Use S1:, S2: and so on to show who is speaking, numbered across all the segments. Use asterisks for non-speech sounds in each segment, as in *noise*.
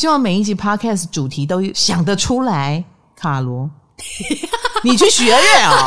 S1: 希望每一集 podcast 主题都想得出来。卡罗，你去学学啊！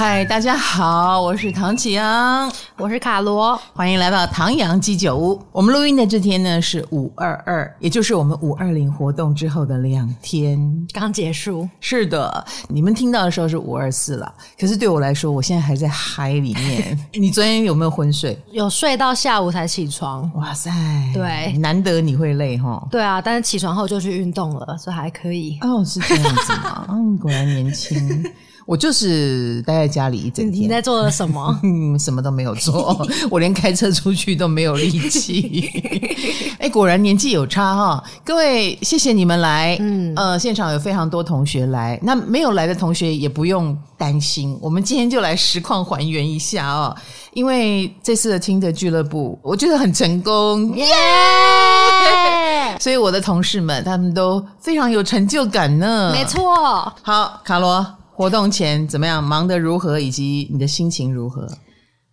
S1: 嗨，大家好，我是唐启阳，
S2: 我是卡罗，
S1: 欢迎来到唐阳鸡酒屋。我们录音的这天呢是五二二，也就是我们五二零活动之后的两天
S2: 刚结束。
S1: 是的，你们听到的时候是五二四了，可是对我来说，我现在还在嗨里面。*laughs* 你昨天有没有昏睡？
S2: 有睡到下午才起床。
S1: 哇塞，
S2: 对，
S1: 难得你会累哈。
S2: 对啊，但是起床后就去运动了，所以还可以。
S1: 哦，是这样子吗？嗯，果然年轻。我就是待在家里一整天。
S2: 你在做了什么？*laughs*
S1: 嗯，什么都没有做，*laughs* 我连开车出去都没有力气。*laughs* 哎，果然年纪有差哈！各位，谢谢你们来。嗯，呃，现场有非常多同学来，那没有来的同学也不用担心。我们今天就来实况还原一下哦，因为这次的听的俱乐部，我觉得很成功，耶！Yeah! 所以我的同事们他们都非常有成就感呢。
S2: 没错。
S1: 好，卡罗。活动前怎么样？忙得如何？以及你的心情如何？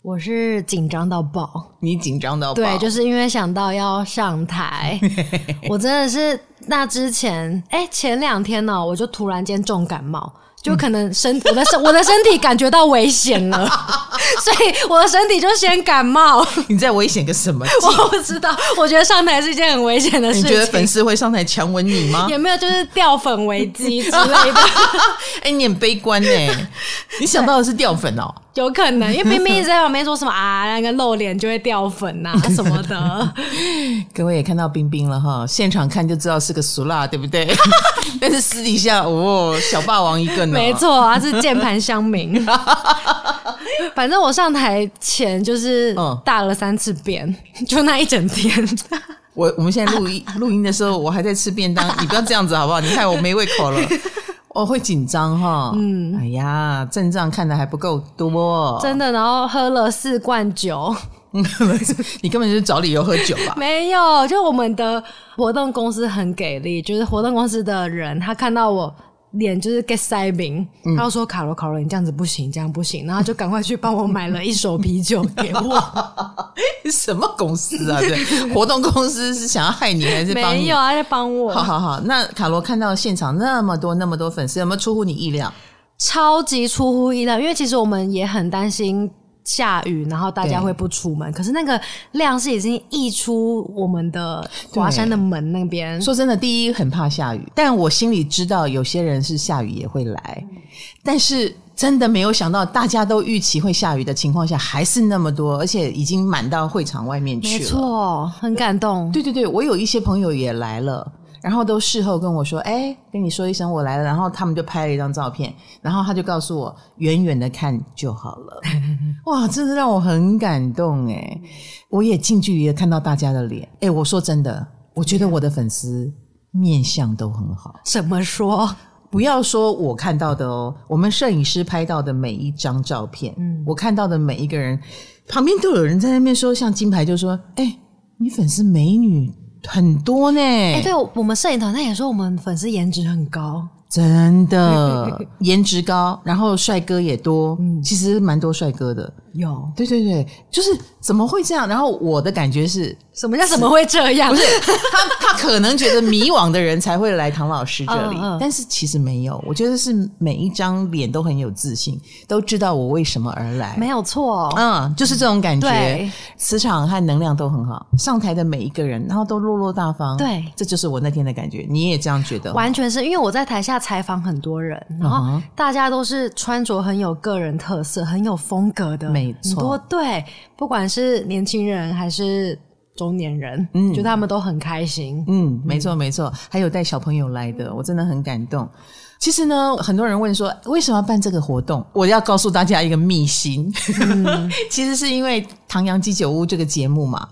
S2: 我是紧张到爆。
S1: 你紧张到爆？
S2: 对，就是因为想到要上台，*laughs* 我真的是那之前，哎，前两天呢，我就突然间重感冒。就可能身 *laughs* 我的身我的身体感觉到危险了，*laughs* 所以我的身体就先感冒。*laughs*
S1: 你在危险个什么？
S2: 我不知道。我觉得上台是一件很危险的事情。
S1: 你觉得粉丝会上台强吻你吗？
S2: 有没有就是掉粉危机之类的？
S1: 哎，你很悲观呢。你想到的是掉粉哦？
S2: 有可能，因为冰冰一直在旁边说什么啊，那个露脸就会掉粉啊什么的。
S1: 各位也看到冰冰了哈，现场看就知道是个俗辣，对不对？*laughs* 但是私底下哦，小霸王一个呢。
S2: 没错，他是键盘乡民。*laughs* 反正我上台前就是大了三次便，嗯、*laughs* 就那一整天。
S1: 我我们现在录音录音的时候，我还在吃便当，你不要这样子好不好？你看我没胃口了。我、哦、会紧张哈，嗯，哎呀，阵仗看的还不够多，
S2: 真的。然后喝了四罐酒，*laughs*
S1: 你根本就是找理由喝酒吧？
S2: 没有，就我们的活动公司很给力，就是活动公司的人，他看到我。脸就是 get 塞饼，他就说卡罗卡罗，你这样子不行，这样不行，然后就赶快去帮我买了一手啤酒给我。*laughs*
S1: 什么公司啊？对，*laughs* 活动公司是想要害你还是帮你？
S2: 没有啊，在帮我。
S1: 好好好，那卡罗看到现场那么多那么多粉丝，有没有出乎你意料？
S2: 超级出乎意料，因为其实我们也很担心。下雨，然后大家会不出门。可是那个量是已经溢出我们的华山的门那边。
S1: 说真的，第一很怕下雨，但我心里知道有些人是下雨也会来。嗯、但是真的没有想到，大家都预期会下雨的情况下，还是那么多，而且已经满到会场外面去了。没
S2: 错，很感动。
S1: 对对对，我有一些朋友也来了。然后都事后跟我说，哎，跟你说一声我来了，然后他们就拍了一张照片，然后他就告诉我，远远的看就好了。*laughs* 哇，真的让我很感动哎！我也近距离的看到大家的脸，哎，我说真的，我觉得我的粉丝面相都很好。
S2: 怎么说？
S1: 不要说我看到的哦，我们摄影师拍到的每一张照片，嗯，我看到的每一个人，旁边都有人在那边说，像金牌就说，哎，你粉丝美女。很多呢，哎、
S2: 欸，对，我们摄影团他也说我们粉丝颜值很高。
S1: 真的颜值高，然后帅哥也多，嗯，其实蛮多帅哥的。
S2: 有，
S1: 对对对，就是怎么会这样？然后我的感觉是，
S2: 什么叫怎么会这样？
S1: 不是 *laughs* 他，他可能觉得迷惘的人才会来唐老师这里，但是其实没有。我觉得是每一张脸都很有自信，都知道我为什么而来，
S2: 没有错。
S1: 嗯，就是这种感觉，
S2: 对，
S1: 磁场和能量都很好。上台的每一个人，然后都落落大方，
S2: 对，
S1: 这就是我那天的感觉。你也这样觉得？
S2: 完全是因为我在台下。采访很多人，然后大家都是穿着很有个人特色、很有风格的，
S1: 没错，
S2: 多对，不管是年轻人还是中年人，嗯，就他们都很开心，
S1: 嗯，没错没错，还有带小朋友来的，我真的很感动。其实呢，很多人问说为什么要办这个活动，我要告诉大家一个秘辛，嗯、*laughs* 其实是因为唐阳鸡酒屋这个节目嘛，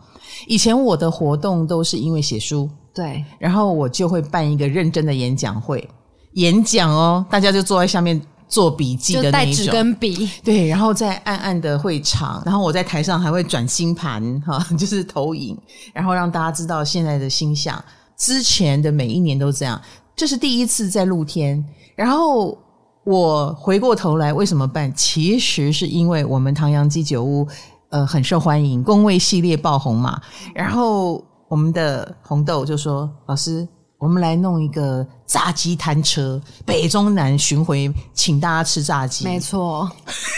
S1: 以前我的活动都是因为写书，
S2: 对，
S1: 然后我就会办一个认真的演讲会。演讲哦，大家就坐在下面做笔记的那一种，
S2: 就带纸跟笔，
S1: 对，然后在暗暗的会场，然后我在台上还会转星盘哈，*laughs* 就是投影，然后让大家知道现在的星象。之前的每一年都这样，这是第一次在露天，然后我回过头来为什么办？其实是因为我们唐阳鸡酒屋呃很受欢迎，公位系列爆红嘛。然后我们的红豆就说：“老师，我们来弄一个。”炸鸡摊车，北中南巡回，请大家吃炸鸡。
S2: 没错，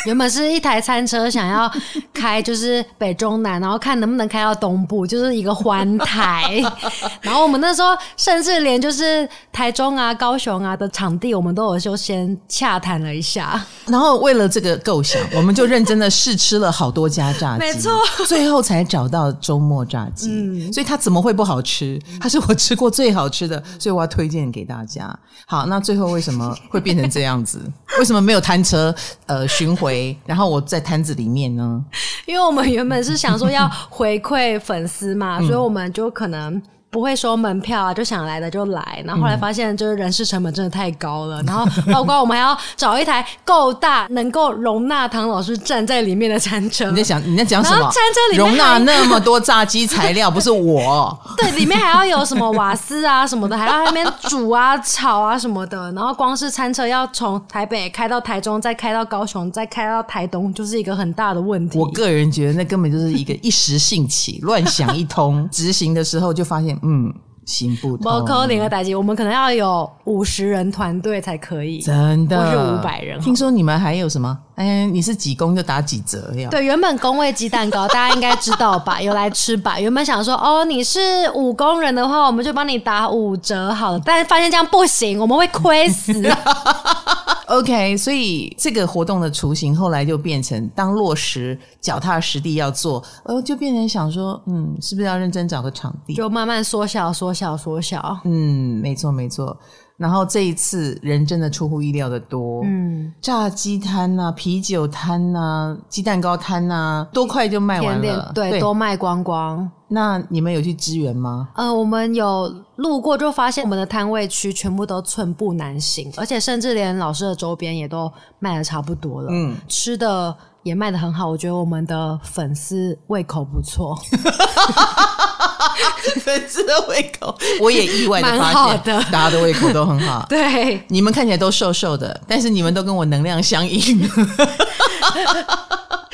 S2: 原本是一台餐车，想要开就是北中南，然后看能不能开到东部，就是一个环台。*laughs* 然后我们那时候甚至连就是台中啊、高雄啊的场地，我们都有就先洽谈了一下。
S1: 然后为了这个构想，我们就认真的试吃了好多家炸鸡，
S2: 没错，
S1: 最后才找到周末炸鸡。嗯，所以它怎么会不好吃？它是我吃过最好吃的，所以我要推荐给大家。大家好，那最后为什么会变成这样子？*laughs* 为什么没有摊车呃巡回？然后我在摊子里面呢？*laughs*
S2: 因为我们原本是想说要回馈粉丝嘛，所以我们就可能。不会收门票啊，就想来的就来。然后后来发现，就是人事成本真的太高了。嗯、*laughs* 然后包括我们还要找一台够大，能够容纳唐老师站在里面的餐车。
S1: 你在想你在讲什么？
S2: 餐车里面
S1: 容纳那么多炸鸡材料，不是我。*laughs*
S2: 对，里面还要有什么瓦斯啊什么的，还要在那边煮啊、炒啊什么的。然后光是餐车要从台北开到台中，再开到高雄，再开到台东，就是一个很大的问题。
S1: 我个人觉得那根本就是一个一时兴起，*laughs* 乱想一通，执行的时候就发现。嗯，行不通。
S2: 可能个代志，我们可能要有五十人团队才可以，
S1: 真的，
S2: 或是五百人。
S1: 听说你们还有什么？哎，你是几工就打几折呀？
S2: 对，原本工位鸡蛋糕大家应该知道吧？*laughs* 有来吃吧？原本想说，哦，你是五工人的话，我们就帮你打五折好了。但是发现这样不行，我们会亏死。*laughs*
S1: OK，所以这个活动的雏形后来就变成，当落实脚踏实地要做，呃，就变成想说，嗯，是不是要认真找个场地？
S2: 就慢慢缩小、缩小、缩小。
S1: 嗯，没错，没错。然后这一次人真的出乎意料的多，嗯，炸鸡摊呐、啤酒摊呐、鸡蛋糕摊呐，多快就卖完了，
S2: 对，对。都卖光光。
S1: 那你们有去支援吗？
S2: 呃，我们有路过，就发现我们的摊位区全部都寸步难行，而且甚至连老师的周边也都卖的差不多了，嗯，吃的也卖的很好。我觉得我们的粉丝胃口不错。*laughs*
S1: 粉丝的胃口，*laughs* 我也意外的发现，大家的胃口都很好。*laughs*
S2: 对，
S1: 你们看起来都瘦瘦的，但是你们都跟我能量相应，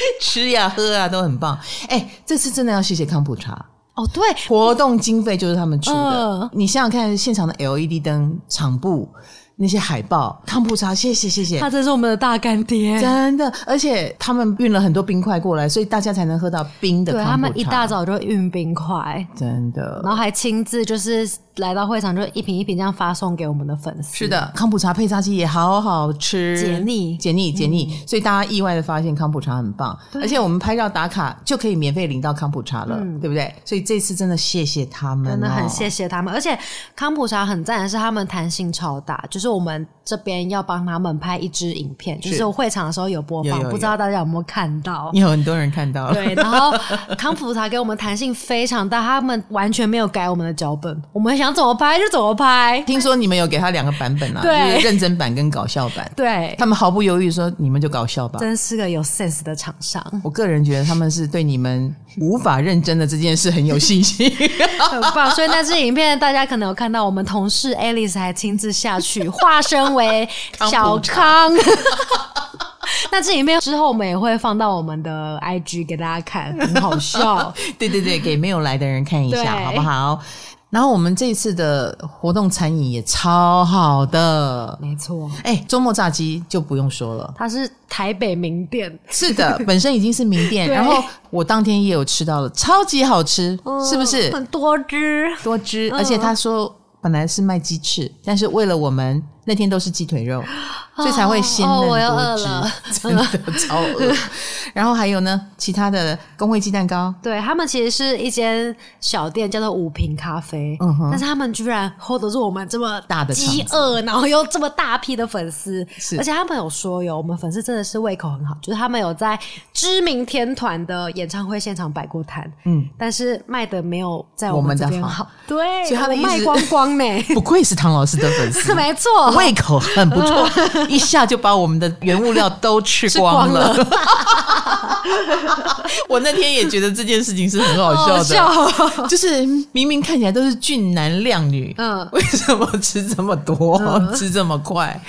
S1: *laughs* 吃呀喝啊都很棒。哎、欸，这次真的要谢谢康普茶
S2: 哦。对，
S1: 活动经费就是他们出的。呃、你想想看，现场的 LED 灯、场布。那些海报，康普茶，谢谢谢谢，
S2: 他真是我们的大干爹，
S1: 真的，而且他们运了很多冰块过来，所以大家才能喝到冰的。
S2: 对，他们一大早就运冰块，
S1: 真的，
S2: 然后还亲自就是。来到会场就一瓶一瓶这样发送给我们的粉丝。
S1: 是的，康普茶配炸鸡也好好吃，
S2: 解腻
S1: 解腻解腻。所以大家意外的发现康普茶很棒，而且我们拍照打卡就可以免费领到康普茶了，对不对？所以这次真的谢谢他们，
S2: 真的很谢谢他们。而且康普茶很赞的是他们弹性超大，就是我们这边要帮他们拍一支影片，就是会场的时候有播放，不知道大家有没有看到？*laughs*
S1: 有很多人看到了。
S2: 对，然后康普茶给我们弹性非常大，他们完全没有改我们的脚本，我们。想怎么拍就怎么拍。
S1: 听说你们有给他两个版本啊，
S2: 对，
S1: 就是认真版跟搞笑版。
S2: 对，
S1: 他们毫不犹豫说你们就搞笑吧。
S2: 真是个有 sense 的厂商。
S1: 我个人觉得他们是对你们无法认真的这件事很有信心，*laughs*
S2: 很棒。所以那支影片大家可能有看到，我们同事 Alice 还亲自下去化身为小康。*laughs* 那这里面之后我们也会放到我们的 IG 给大家看，很好笑。*laughs*
S1: 对对对，给没有来的人看一下，好不好？然后我们这次的活动餐饮也超好的，
S2: 没错。
S1: 哎，周末炸鸡就不用说了，
S2: 它是台北名店，
S1: 是的，*laughs* 本身已经是名店。然后我当天也有吃到了，超级好吃，嗯、是不是？
S2: 很多汁，
S1: 多汁，而且他说本来是卖鸡翅，但是为了我们。那天都是鸡腿肉，所以才会鲜嫩多汁，哦哦、真的超饿。*laughs* 然后还有呢，其他的公会鸡蛋糕，
S2: 对，他们其实是一间小店，叫做五瓶咖啡。嗯哼，但是他们居然 hold 得住我们这么大的饥饿，然后又这么大批的粉丝，而且他们有说有我们粉丝真的是胃口很好，就是他们有在知名天团的演唱会现场摆过摊，嗯，但是卖的没有在我们这边好，对，
S1: 所以他们
S2: 卖光光呢，*laughs*
S1: 不愧是唐老师的粉丝，
S2: 是 *laughs* 没错。
S1: 胃口很不错，一下就把我们的原物料都吃光了。光了 *laughs* 我那天也觉得这件事情是很好笑的，笑哦、就是明明看起来都是俊男靓女，嗯，为什么吃这么多，嗯、吃这么快？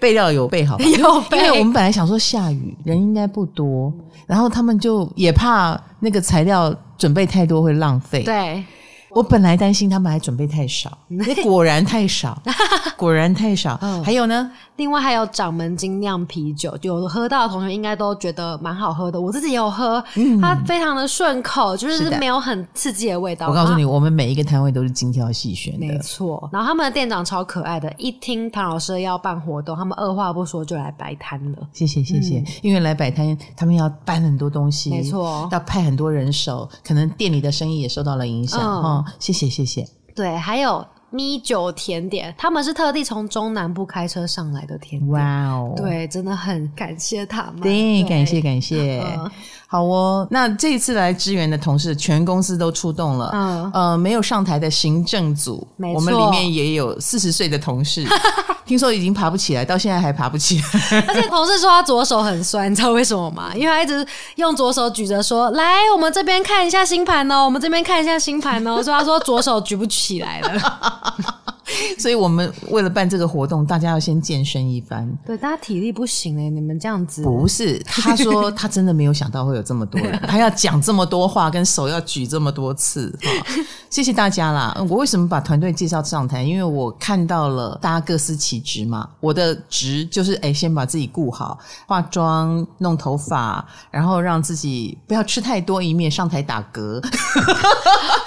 S1: 备料有备好吧？
S2: 有备，
S1: 因为我们本来想说下雨，人应该不多，然后他们就也怕那个材料准备太多会浪费。
S2: 对。
S1: 我本来担心他们还准备太少，*laughs* 果然太少，*laughs* 果然太少。嗯，还有呢？
S2: 另外还有掌门精酿啤酒，有喝到的同学应该都觉得蛮好喝的。我自己也有喝，嗯，它非常的顺口，就是没有很刺激的味道。
S1: 我告诉你，我们每一个摊位都是精挑细选的，
S2: 没错。然后他们的店长超可爱的，一听唐老师要办活动，他们二话不说就来摆摊了。
S1: 谢谢谢谢，嗯，因为来摆摊，他们要搬很多东西，
S2: 没错，
S1: 要派很多人手，可能店里的生意也受到了影响。嗯，哦，谢谢谢谢。
S2: 对，还有。米酒甜点，他们是特地从中南部开车上来的甜点。
S1: 哇哦，
S2: 对，真的很感谢他们。
S1: 对，感谢感谢。嗯、*laughs* 好哦，那这一次来支援的同事，全公司都出动了。嗯，呃，没有上台的行政组，我们里面也有四十岁的同事，*laughs* 听说已经爬不起来，到现在还爬不起来。*laughs*
S2: 而且同事说他左手很酸，你知道为什么吗？因为他一直用左手举着说：“来，我们这边看一下星盘哦，我们这边看一下星盘哦。”所以他说左手举不起来了。*laughs* *laughs*
S1: 所以我们为了办这个活动，大家要先健身一番。
S2: 对，大家体力不行哎，你们这样子。
S1: 不是，他说 *laughs* 他真的没有想到会有这么多人，他要讲这么多话，跟手要举这么多次。谢谢大家啦！我为什么把团队介绍上台？因为我看到了大家各司其职嘛。我的职就是哎，先把自己顾好，化妆、弄头发，然后让自己不要吃太多，以免上台打嗝。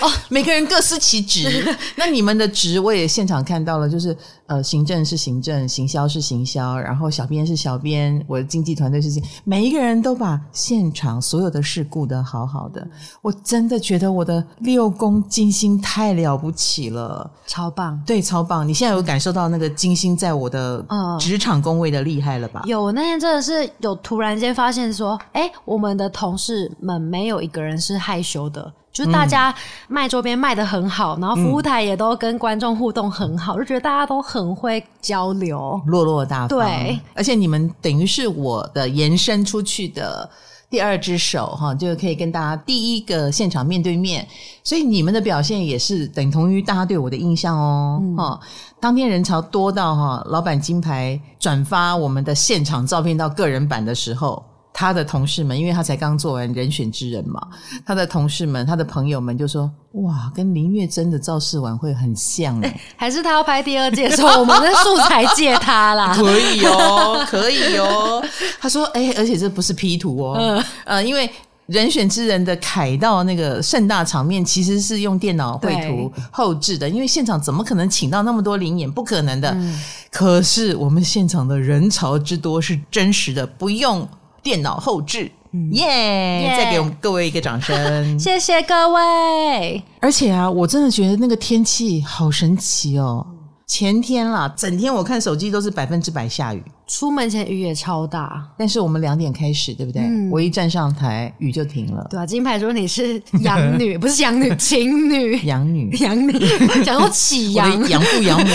S1: 哦，*laughs* 每个人各司其职。*laughs* 那你们的职我也现场看到了，就是呃，行政是行政，行销是行销，然后小编是小编，我的经纪团队是这样，每一个人都把现场所有的事顾得好好的。我真的觉得我的六宫金星太了不起了，
S2: 超棒，
S1: 对，超棒。你现在有感受到那个金星在我的职场工位的厉害了吧？
S2: 有，我那天真的是有突然间发现说，哎，我们的同事们没有一个人是害羞的。就是大家卖周边卖的很好，嗯、然后服务台也都跟观众互动很好，嗯、就觉得大家都很会交流，
S1: 落落大方。
S2: 对，
S1: 而且你们等于是我的延伸出去的第二只手哈，就可以跟大家第一个现场面对面，所以你们的表现也是等同于大家对我的印象哦。哈、嗯，当天人潮多到哈，老板金牌转发我们的现场照片到个人版的时候。他的同事们，因为他才刚做完人选之人嘛，他的同事们、他的朋友们就说：“哇，跟林月珍的造势晚会很像哎！” *laughs*
S2: 还是他要拍第二届的时候，我们的素材借他啦？*laughs*
S1: 可以哦，可以哦。他说：“哎，而且这不是 P 图哦，嗯、呃，因为人选之人的凯道那个盛大场面其实是用电脑绘图后置的，因为现场怎么可能请到那么多灵演？不可能的。嗯、可是我们现场的人潮之多是真实的，不用。”电脑后置，耶！再给我们各位一个掌声，*laughs*
S2: 谢谢各位。
S1: 而且啊，我真的觉得那个天气好神奇哦。前天啦，整天我看手机都是百分之百下雨。
S2: 出门前雨也超大，但
S1: 是我们两点开始，对不对？嗯、我一站上台，雨就停了。
S2: 对啊，金牌说你是养女，*laughs* 不是养女，情女。
S1: 养女，
S2: 养女，*laughs* 讲到起阳，
S1: 养父养母。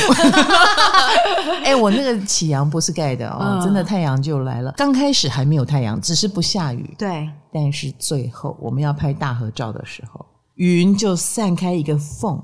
S1: *laughs* 哎、欸，我那个起阳不是盖的哦，嗯、真的太阳就来了。刚开始还没有太阳，只是不下雨。
S2: 对，
S1: 但是最后我们要拍大合照的时候，云就散开一个缝。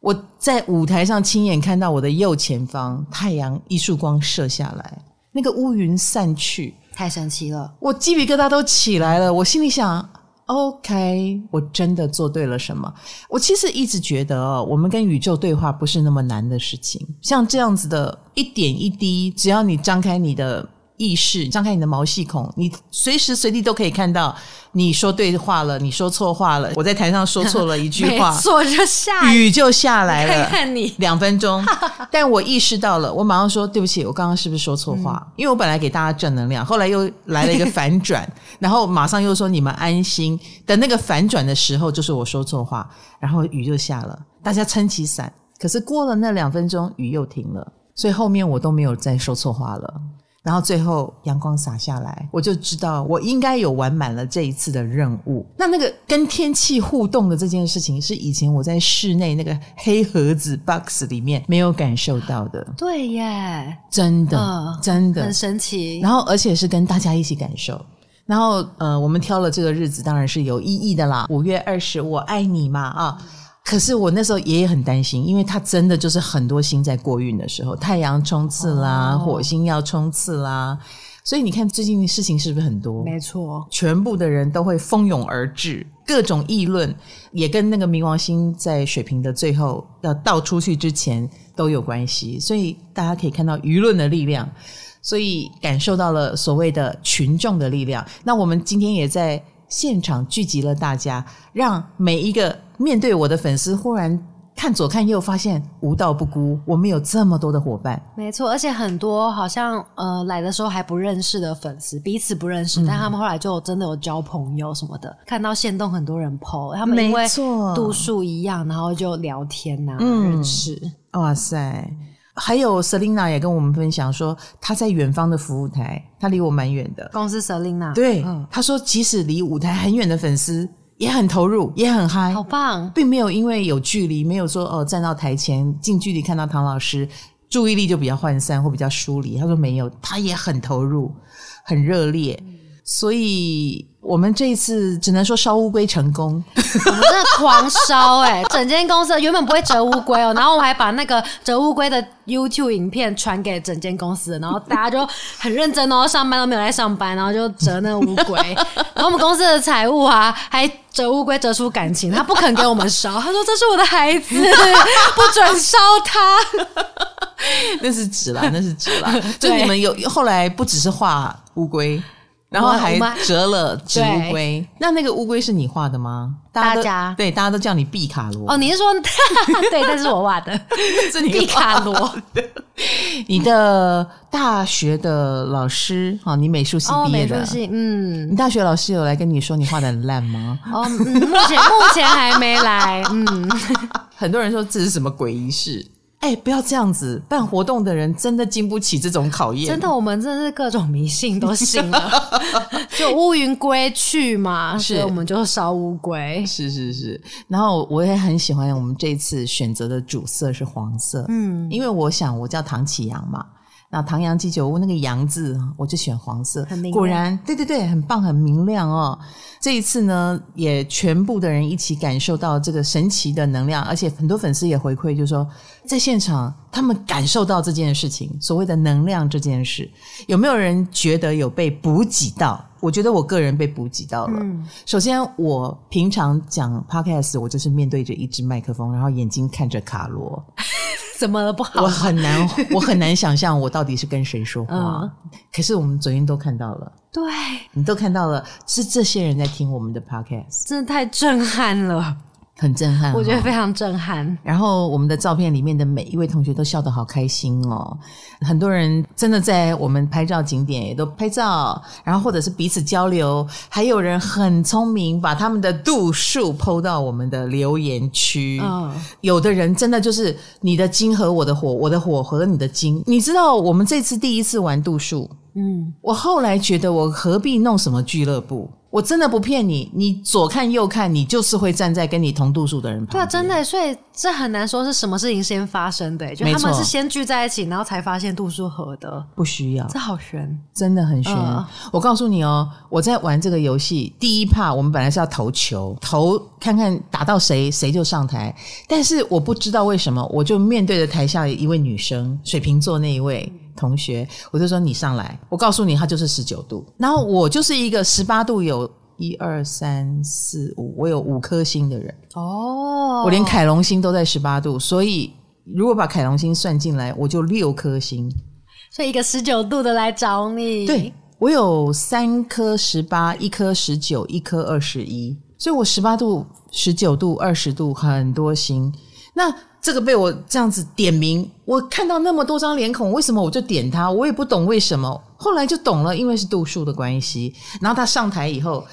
S1: 我在舞台上亲眼看到我的右前方，太阳一束光射下来，那个乌云散去，
S2: 太神奇了！
S1: 我鸡皮疙瘩都起来了。我心里想：OK，我真的做对了什么？我其实一直觉得哦，我们跟宇宙对话不是那么难的事情。像这样子的一点一滴，只要你张开你的意识，张开你的毛细孔，你随时随地都可以看到。你说对话了，你说错话了。我在台上说错了一句 *laughs* 话，
S2: 错就下
S1: 雨就下来了。
S2: 看看你
S1: 两分钟，*laughs* 但我意识到了，我马上说对不起，我刚刚是不是说错话？嗯、因为我本来给大家正能量，后来又来了一个反转，*laughs* 然后马上又说你们安心。等那个反转的时候，就是我说错话，然后雨就下了，大家撑起伞。可是过了那两分钟，雨又停了，所以后面我都没有再说错话了。然后最后阳光洒下来，我就知道我应该有完满了这一次的任务。那那个跟天气互动的这件事情，是以前我在室内那个黑盒子 box 里面没有感受到的。
S2: 对耶，
S1: 真的，呃、真的
S2: 很神奇。
S1: 然后而且是跟大家一起感受。然后呃，我们挑了这个日子，当然是有意义的啦。五月二十，我爱你嘛啊。可是我那时候也很担心，因为他真的就是很多星在过运的时候，太阳冲刺啦，哦、火星要冲刺啦，所以你看最近的事情是不是很多？
S2: 没错，
S1: 全部的人都会蜂拥而至，各种议论也跟那个冥王星在水瓶的最后要倒出去之前都有关系，所以大家可以看到舆论的力量，所以感受到了所谓的群众的力量。那我们今天也在现场聚集了大家，让每一个。面对我的粉丝，忽然看左看右，发现无道不孤，我们有这么多的伙伴。
S2: 没错，而且很多好像呃来的时候还不认识的粉丝，彼此不认识，嗯、但他们后来就真的有交朋友什么的。看到线动很多人 po，他们因为度数一样，然后就聊天呐、啊，嗯、认识。
S1: 哇塞！还有 Selina 也跟我们分享说，她在远方的服务台，她离我蛮远的。
S2: 公司 Selina
S1: 对，嗯、他说即使离舞台很远的粉丝。也很投入，也很嗨，
S2: 好棒！
S1: 并没有因为有距离，没有说哦站到台前近距离看到唐老师，注意力就比较涣散或比较疏离。他说没有，他也很投入，很热烈。嗯、所以我们这一次只能说烧乌龟成功，
S2: 我们真的狂烧哎、欸！整间公司原本不会折乌龟哦，然后我还把那个折乌龟的 YouTube 影片传给整间公司，然后大家就很认真哦，上班都没有来上班，然后就折那个乌龟。*laughs* 然后我们公司的财务啊，还。折乌龟折出感情，他不肯给我们烧，*laughs* 他说这是我的孩子，*laughs* 不准烧他。
S1: 那是纸啦，那是纸啦。就你们有后来不只是画乌龟，然后还折了纸乌龟。那那个乌龟是你画的吗？大家对，大家都叫你毕卡罗。
S2: 哦，你是说 *laughs* 对，但是我画的，*laughs*
S1: 是你毕卡罗。*laughs* 你的大学的老师，好，你美术系毕业的，美术系，嗯，你大学老师有来跟你说你画的很烂吗？
S2: 哦，目前目前还没来，嗯，
S1: 很多人说这是什么鬼仪式。哎，不要这样子！办活动的人真的经不起这种考验。
S2: 真的，我们真的是各种迷信都信了。*laughs* *laughs* 就乌云归去嘛，是所以我们就烧乌龟。
S1: 是是是。然后我也很喜欢我们这次选择的主色是黄色。嗯，因为我想我叫唐启阳嘛。那唐阳鸡酒屋那个阳字，我就选黄色。很明亮。果然，对对对，很棒，很明亮哦。这一次呢，也全部的人一起感受到这个神奇的能量，而且很多粉丝也回馈，就是说在现场他们感受到这件事情，所谓的能量这件事，有没有人觉得有被补给到？我觉得我个人被补给到了。嗯。首先，我平常讲 Podcast，我就是面对着一支麦克风，然后眼睛看着卡罗。*laughs*
S2: 怎么了不好？
S1: 我很难，我很难想象我到底是跟谁说话。嗯、可是我们昨天都看到了，
S2: 对，
S1: 你都看到了，是这些人在听我们的 podcast，
S2: 真的太震撼了。
S1: 很震撼，
S2: 我觉得非常震撼。
S1: 然后我们的照片里面的每一位同学都笑得好开心哦，很多人真的在我们拍照景点也都拍照，然后或者是彼此交流，还有人很聪明，把他们的度数 po 到我们的留言区。嗯，有的人真的就是你的金和我的火，我的火和你的金。你知道我们这次第一次玩度数，嗯，我后来觉得我何必弄什么俱乐部？我真的不骗你，你左看右看，你就是会站在跟你同度数的人旁边。
S2: 对啊，真的，所以这很难说是什么事情先发生的，就他们是先聚在一起，然后才发现度数合的。
S1: 不需要，
S2: 这好悬，
S1: 真的很悬。呃、我告诉你哦，我在玩这个游戏第一趴，我们本来是要投球，投看看打到谁谁就上台，但是我不知道为什么，我就面对着台下一位女生，水瓶座那一位。同学，我就说你上来，我告诉你，他就是十九度，然后我就是一个十八度，有一二三四五，我有五颗星的人。哦，我连凯龙星都在十八度，所以如果把凯龙星算进来，我就六颗星，
S2: 所以一个十九度的来找你，
S1: 对，我有三颗十八，一颗十九，一颗二十一，所以我十八度、十九度、二十度很多星，那。这个被我这样子点名，我看到那么多张脸孔，为什么我就点他？我也不懂为什么。后来就懂了，因为是度数的关系。然后他上台以后，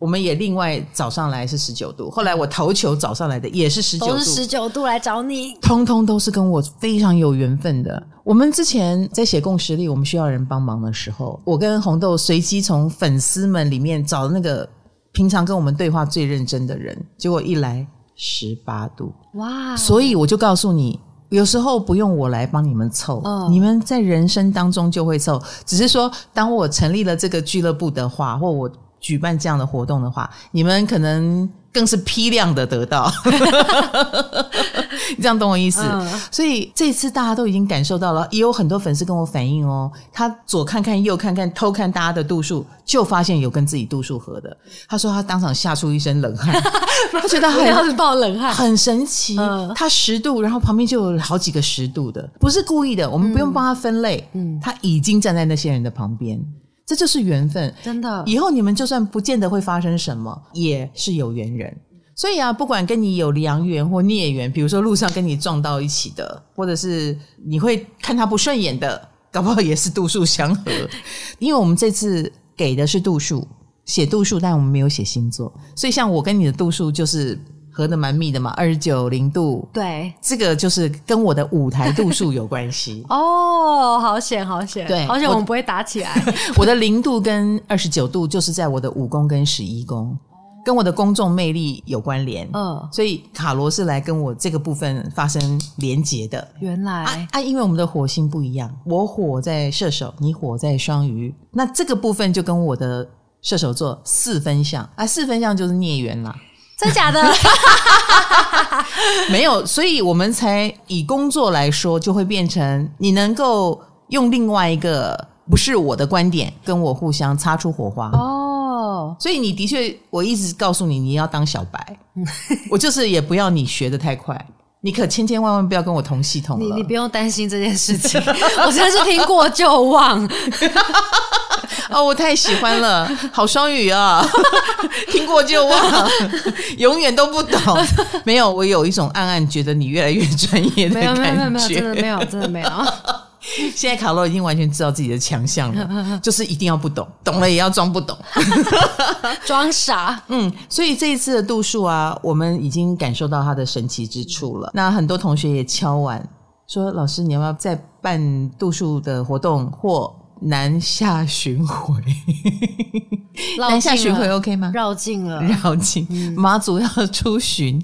S1: 我们也另外找上来是十九度。后来我投球找上来的也是十九度，
S2: 都是十九度来找你，
S1: 通通都是跟我非常有缘分的。我们之前在写共识力，我们需要人帮忙的时候，我跟红豆随机从粉丝们里面找那个平常跟我们对话最认真的人，结果一来。十八度哇所以我就告诉你，有时候不用我来帮你们凑，oh. 你们在人生当中就会凑。只是说，当我成立了这个俱乐部的话，或我举办这样的活动的话，你们可能更是批量的得到，*laughs* *laughs* 你这样懂我意思？嗯、所以这次大家都已经感受到了，也有很多粉丝跟我反映哦，他左看看右看看，偷看大家的度数，就发现有跟自己度数合的。他说他当场吓出一身冷汗，*laughs* 他觉得很
S2: 爆冷汗，
S1: 很神奇。嗯、他十度，然后旁边就有好几个十度的，不是故意的，我们不用帮他分类。嗯，他已经站在那些人的旁边。这就是缘分，
S2: 真的。
S1: 以后你们就算不见得会发生什么，也是有缘人。所以啊，不管跟你有良缘或孽缘，比如说路上跟你撞到一起的，或者是你会看他不顺眼的，搞不好也是度数相合。*laughs* 因为我们这次给的是度数，写度数，但我们没有写星座，所以像我跟你的度数就是。合的蛮密的嘛，二十九零度，
S2: 对，
S1: 这个就是跟我的舞台度数有关系。*laughs*
S2: 哦，好险，好险，
S1: 对，
S2: 好险，我们不会打起来。*laughs*
S1: 我的零度跟二十九度就是在我的五宫跟十一宫，跟我的公众魅力有关联。嗯，所以卡罗是来跟我这个部分发生连结的。
S2: 原来
S1: 啊，啊，因为我们的火星不一样，我火在射手，你火在双鱼，那这个部分就跟我的射手座四分相啊，四分相就是孽缘啦。
S2: 真假的？*laughs*
S1: 没有，所以我们才以工作来说，就会变成你能够用另外一个不是我的观点跟我互相擦出火花哦。所以你的确，我一直告诉你，你要当小白，*laughs* 我就是也不要你学的太快，你可千千万万不要跟我同系统了。
S2: 你你不用担心这件事情，*laughs* 我真的是听过就忘。*laughs*
S1: 哦，我太喜欢了，好双语啊！听过就忘，永远都不懂。没有，我有一种暗暗觉得你越来越专业的感觉。
S2: 没有，没有，没有，真的没有，真的没有。*laughs*
S1: 现在卡罗已经完全知道自己的强项了，就是一定要不懂，懂了也要装不懂，*laughs*
S2: 装傻。
S1: 嗯，所以这一次的度数啊，我们已经感受到它的神奇之处了。那很多同学也敲完说：“老师，你要不要再办度数的活动或？”南下巡回，*laughs* 南下巡回 OK 吗？
S2: 绕境了，
S1: 绕境。马祖要出巡，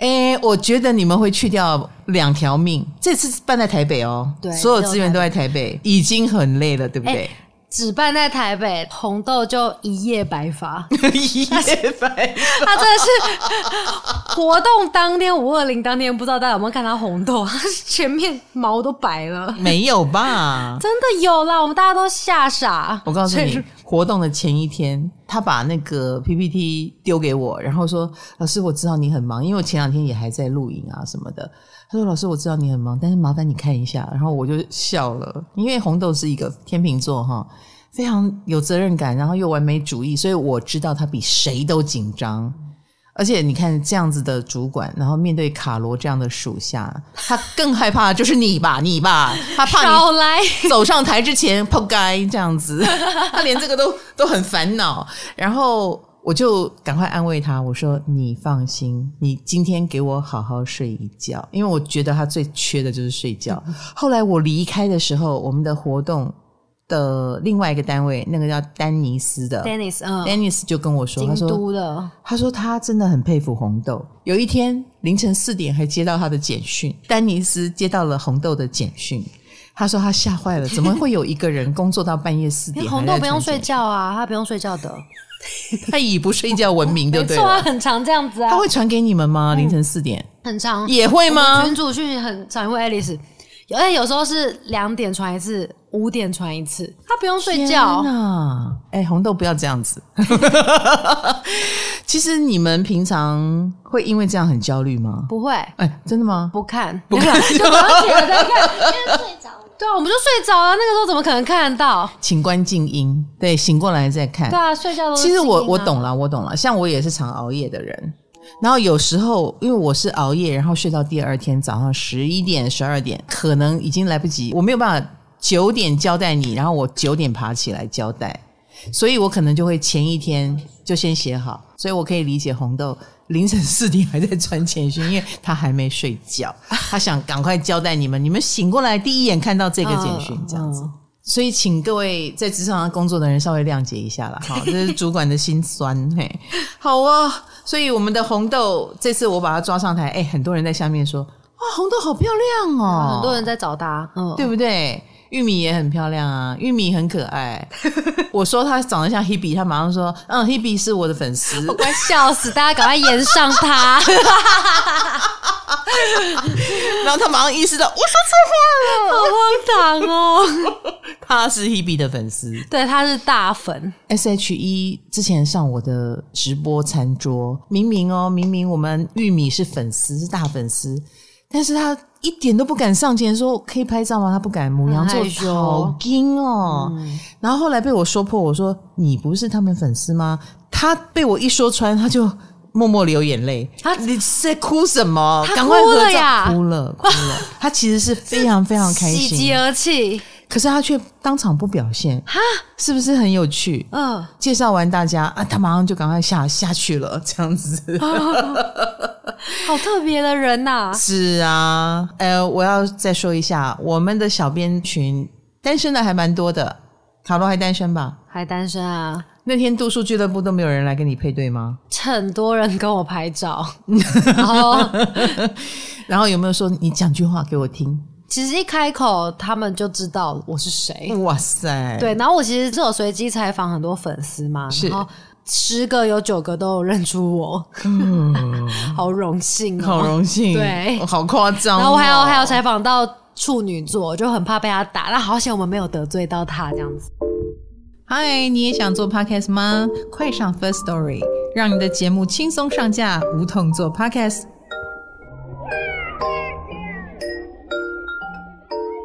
S1: 哎，我觉得你们会去掉两条命。这次办在台北哦，对，所有资源都在台北，已经很累了，对不对？
S2: 只办在台北，红豆就一夜白发，*laughs*
S1: 一夜白发。
S2: 他真的是活动当天五二零当天，不知道大家有没有看到红豆？他前面毛都白了，
S1: 没有吧？
S2: 真的有啦，我们大家都吓傻。
S1: 我告诉你，活动的前一天，他把那个 PPT 丢给我，然后说：“老师，我知道你很忙，因为我前两天也还在录影啊什么的。”他说：“老师，我知道你很忙，但是麻烦你看一下。”然后我就笑了，因为红豆是一个天秤座哈，非常有责任感，然后又完美主义，所以我知道他比谁都紧张。而且你看这样子的主管，然后面对卡罗这样的属下，他更害怕的就是你吧，你吧，他怕你走上台之前扑街这样子，*laughs* 他连这个都都很烦恼，然后。我就赶快安慰他，我说：“你放心，你今天给我好好睡一觉，因为我觉得他最缺的就是睡觉。”后来我离开的时候，我们的活动的另外一个单位，那个叫丹尼斯的
S2: ，Dennis，嗯
S1: ，Dennis 就跟我
S2: 说，
S1: 他说，他说他真的很佩服红豆。有一天凌晨四点还接到他的简讯，丹尼斯接到了红豆的简讯，他说他吓坏了，*laughs* 怎么会有一个人工作到半夜四点？
S2: 红豆不用睡觉啊，他不用睡觉的。*laughs*
S1: 他以不睡觉闻名，对不对？
S2: 没错啊，很常这样子啊。
S1: 他会传给你们吗？凌晨四点，
S2: 很常
S1: 也会吗？
S2: 群主讯很常，因为 Alice 有，而且有时候是两点传一次，五点传一次。他不用睡觉。天哪！
S1: 哎，红豆不要这样子。*laughs* 其实你们平常会因为这样很焦虑吗？
S2: 不会。
S1: 哎，真的吗？
S2: 不看，
S1: 不看，*laughs*
S2: 就早上起来再看，因为睡着。对啊，我们就睡着了。那个时候怎么可能看得到？
S1: 请关静音，对，醒过来再看。
S2: 对啊，睡觉都是静音啊。
S1: 其实我我懂了，我懂了。像我也是常熬夜的人，然后有时候因为我是熬夜，然后睡到第二天早上十一点、十二点，可能已经来不及，我没有办法九点交代你，然后我九点爬起来交代，所以我可能就会前一天就先写好，所以我可以理解红豆。凌晨四点还在传简讯，因为他还没睡觉，他想赶快交代你们。你们醒过来第一眼看到这个简讯，这样子。所以，请各位在职场上工作的人稍微谅解一下啦。*laughs* 哈，这是主管的心酸。嘿，好啊。所以，我们的红豆这次我把他抓上台，哎，很多人在下面说：“哇，红豆好漂亮哦。”
S2: 很多人在找他，嗯，
S1: 对不对？玉米也很漂亮啊，玉米很可爱。*laughs* 我说她长得像 Hebe，他马上说：“嗯，Hebe 是我的粉丝。”
S2: 我快笑死，大家赶快延上她。*laughs*
S1: 然后他马上意识到我说错话了，
S2: 好荒唐哦！*laughs*
S1: 他是 Hebe 的粉丝，
S2: 对，他是大粉。
S1: SHE 之前上我的直播餐桌，明明哦，明明我们玉米是粉丝，是大粉丝，但是他。一点都不敢上前说可以拍照吗？他不敢，母羊座好惊哦。嗯、然后后来被我说破，我说你不是他们粉丝吗？他被我一说穿，他就默默流眼泪。他你在哭什么？赶快喝呀！哭了哭了。他其实是非常非常开心，*laughs* 喜
S2: 极而泣。
S1: 可是他却当场不表现，哈，是不是很有趣？嗯，介绍完大家啊，他马上就赶快下下去了，这样子。哦 *laughs*
S2: 好特别的人呐、啊！
S1: 是啊，呃，我要再说一下，我们的小编群单身的还蛮多的。卡罗还单身吧？
S2: 还单身啊？
S1: 那天读书俱乐部都没有人来跟你配对吗？
S2: 很多人跟我拍照，*laughs*
S1: 然后 *laughs* 然后有没有说你讲句话给我听？
S2: 其实一开口，他们就知道我是谁。
S1: 哇塞！
S2: 对，然后我其实是有随机采访很多粉丝嘛，
S1: 然后。
S2: 十个有九个都有认出我，嗯，*laughs* 好荣幸、喔，
S1: 好荣幸，
S2: 对，
S1: 好夸张、喔。
S2: 然后我还有还有采访到处女座，就很怕被他打，那好险我们没有得罪到他这样子。
S1: 嗨，你也想做 podcast 吗？快上 First Story，让你的节目轻松上架，无痛做 podcast。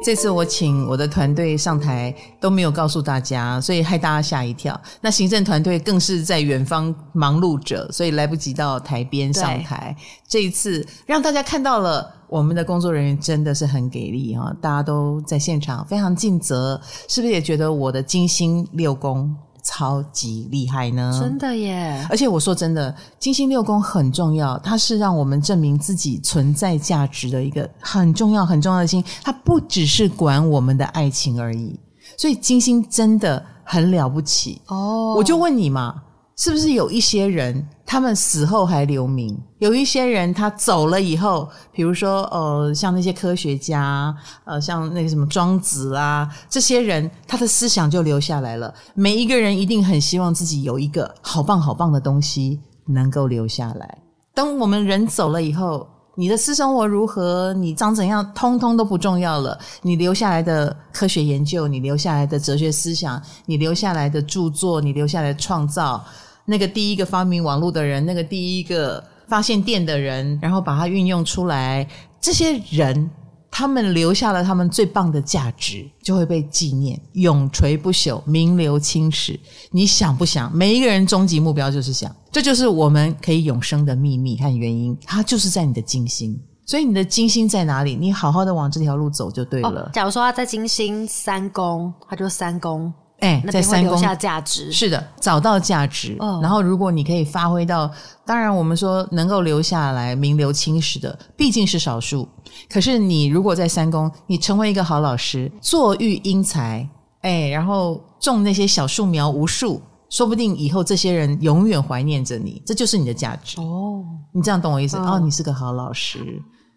S1: 这次我请我的团队上台都没有告诉大家，所以害大家吓一跳。那行政团队更是在远方忙碌着，所以来不及到台边上台。这一次让大家看到了我们的工作人员真的是很给力哈，大家都在现场非常尽责，是不是也觉得我的精心六宫？超级厉害呢！
S2: 真的耶！
S1: 而且我说真的，金星六宫很重要，它是让我们证明自己存在价值的一个很重要很重要的星。它不只是管我们的爱情而已，所以金星真的很了不起哦。我就问你嘛。是不是有一些人，他们死后还留名？有一些人他走了以后，比如说呃，像那些科学家，呃，像那个什么庄子啊，这些人他的思想就留下来了。每一个人一定很希望自己有一个好棒好棒的东西能够留下来。当我们人走了以后，你的私生活如何，你长怎样，通通都不重要了。你留下来的科学研究，你留下来的哲学思想，你留下来的著作，你留下来的创造。那个第一个发明网络的人，那个第一个发现电的人，然后把它运用出来，这些人他们留下了他们最棒的价值，就会被纪念，永垂不朽，名留青史。你想不想？每一个人终极目标就是想，这就是我们可以永生的秘密和原因，它就是在你的金星。所以你的金星在哪里？你好好的往这条路走就对了。
S2: 哦，假如说他在金星三宫，他就三宫。
S1: 哎，在三宫
S2: 留下价值
S1: 是的，找到价值。哦，然后如果你可以发挥到，当然我们说能够留下来名留青史的，毕竟是少数。可是你如果在三宫，你成为一个好老师，坐育英才，哎，然后种那些小树苗无数，说不定以后这些人永远怀念着你，这就是你的价值。哦，你这样懂我意思？哦，哦，你是个好老师。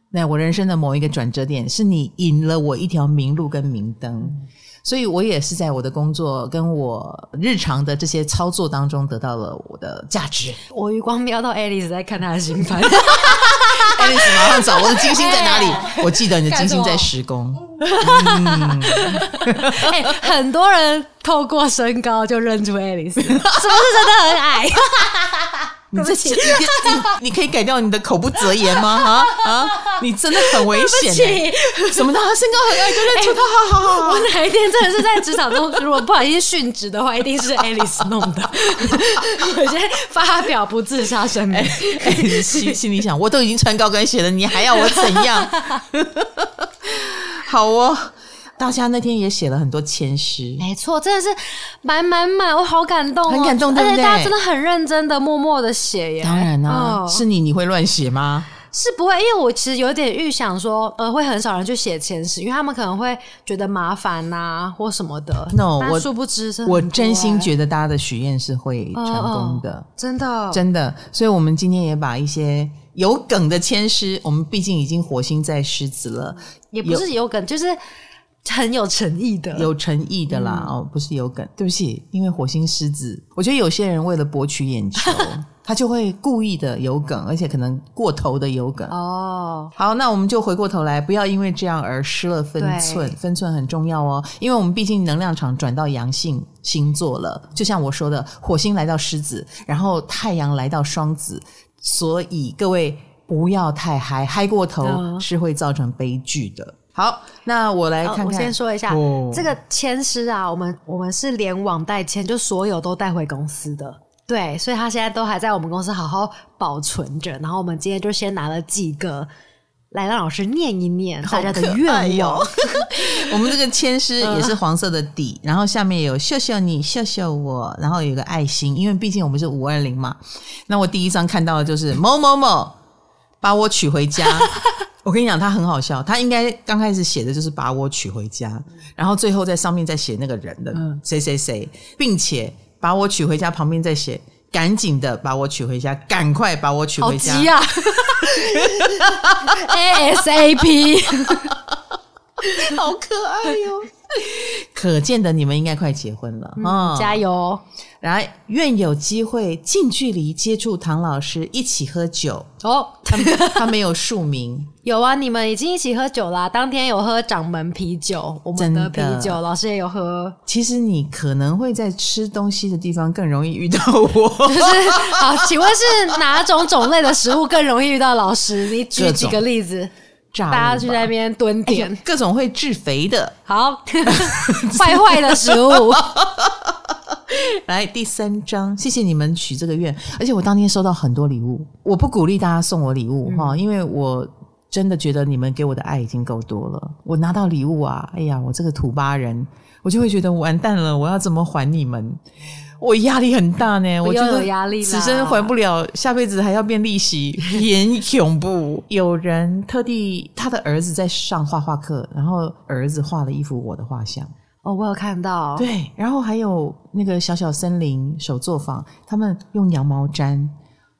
S1: 那我人生的某一个转折点，是你引了我一条明路跟明灯。嗯所以我也是在我的工作跟我日常的这些操作当中得到了我的价值。
S2: 我余光瞄到爱丽丝在看她的星盘
S1: 爱丽丝马上找我的金星在哪里？*laughs* 欸、我记得你的金星在十宫。嗯
S2: 欸，*laughs* 很多人透过身高就认出 Alice，是不是真的很矮？
S1: 你这些，你你你可以改掉你的口不择言吗？啊啊！你真的很危险、欸。什么的？他身高很矮就认出他？欸、好好好。
S2: 我哪一天真的是在职场中，如果不小心殉职的话，一定是 Alice 弄的。*laughs* 我先发表不自杀声明。
S1: 心心里想，我都已经穿高跟鞋了，你还要我怎样？*laughs* 好哦。大家那天也写了很多签诗，
S2: 没错，真的是满满满，我好感动、哦，
S1: 很感动，对不对？
S2: 大家真的很认真的，默默的写耶。
S1: 当然啦、啊，哦、是你，你会乱写吗？
S2: 是不会，因为我其实有点预想说，呃，会很少人去写签诗，因为他们可能会觉得麻烦呐、啊，或什么的。
S1: No，我
S2: 殊不知，
S1: 我真心觉得大家的许愿是会成功的，
S2: 哦哦真的，
S1: 真的。所以，我们今天也把一些有梗的签诗，我们毕竟已经火星在狮子了，
S2: 也不是有梗，就是。很有诚意的，
S1: 有诚意的啦、嗯、哦，不是有梗。对不起，因为火星狮子，我觉得有些人为了博取眼球，*laughs* 他就会故意的有梗，而且可能过头的有梗。哦，好，那我们就回过头来，不要因为这样而失了分寸，分寸很重要哦。因为我们毕竟能量场转到阳性星座了，就像我说的，火星来到狮子，然后太阳来到双子，所以各位不要太嗨，嗨过头是会造成悲剧的。好，那我来看看。哦、
S2: 我先说一下，哦、这个签诗啊，我们我们是连网带签，就所有都带回公司的。对，所以他现在都还在我们公司好好保存着。然后我们今天就先拿了几个来让老师念一念大家的愿望。*laughs*
S1: 我们这个签诗也是黄色的底，然后下面有秀秀你，秀秀我，然后有一个爱心，因为毕竟我们是五二零嘛。那我第一张看到的就是某某某把我娶回家。*laughs* 我跟你讲，他很好笑。他应该刚开始写的就是把我娶回家，然后最后在上面再写那个人的谁谁谁，并且把我娶回家旁边再写赶紧的把我娶回家，赶快把我娶回家。
S2: 好急啊！*laughs* ASAP，*laughs*
S1: 好可爱哟、哦。可见的你们应该快结婚了，
S2: 嗯，加油！
S1: 来，愿有机会近距离接触唐老师，一起喝酒哦。他他没有署名，*laughs*
S2: 有啊，你们已经一起喝酒啦。当天有喝掌门啤酒，我们的啤酒，老师也有喝。
S1: 其实你可能会在吃东西的地方更容易遇到我。
S2: 就是好，请问是哪种种类的食物更容易遇到老师？你举几个例子。大家去那边蹲点，
S1: 各种会致肥的，
S2: 好 *laughs* 坏坏的食物。*laughs*
S1: 来第三章，谢谢你们许这个愿，而且我当天收到很多礼物。我不鼓励大家送我礼物哈，嗯、因为我真的觉得你们给我的爱已经够多了。我拿到礼物啊，哎呀，我这个土巴人，我就会觉得完蛋了，我要怎么还你们？我压力很大呢，我觉得此生还不了，下辈子还要变利息，*laughs* 很恐怖。有人特地他的儿子在上画画课，然后儿子画了一幅我的画像。
S2: 哦，我有看到。
S1: 对，然后还有那个小小森林手作坊，他们用羊毛毡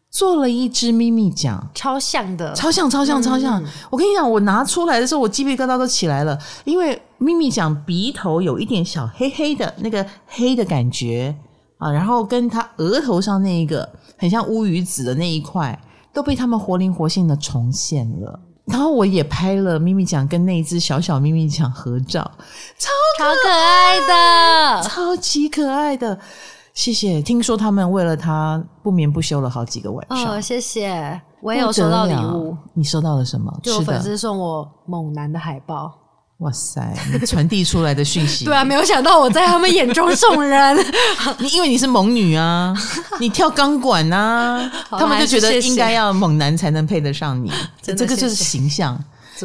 S1: 做了一只咪咪奖，
S2: 超像的，
S1: 超像，超像，超像。嗯、我跟你讲，我拿出来的时候，我鸡皮疙瘩都起来了，因为咪咪奖鼻头有一点小黑黑的那个黑的感觉。啊，然后跟他额头上那一个很像乌鱼子的那一块，都被他们活灵活现的重现了。然后我也拍了咪咪酱跟那一只小小咪咪酱合照，超可
S2: 超可爱的，
S1: 超级可爱的。谢谢，听说他们为了他不眠不休了好几个晚上。
S2: 哦，谢谢，我也有收到礼物。
S1: 你收到了什么？
S2: 就粉丝送我猛男的海报。
S1: 哇塞！你传递出来的讯息，*laughs*
S2: 对啊，没有想到我在他们眼中送人。*laughs*
S1: 你因为你是猛女啊，*laughs* 你跳钢管啊，他们就觉得应该要猛男才能配得上你。这个就是形象，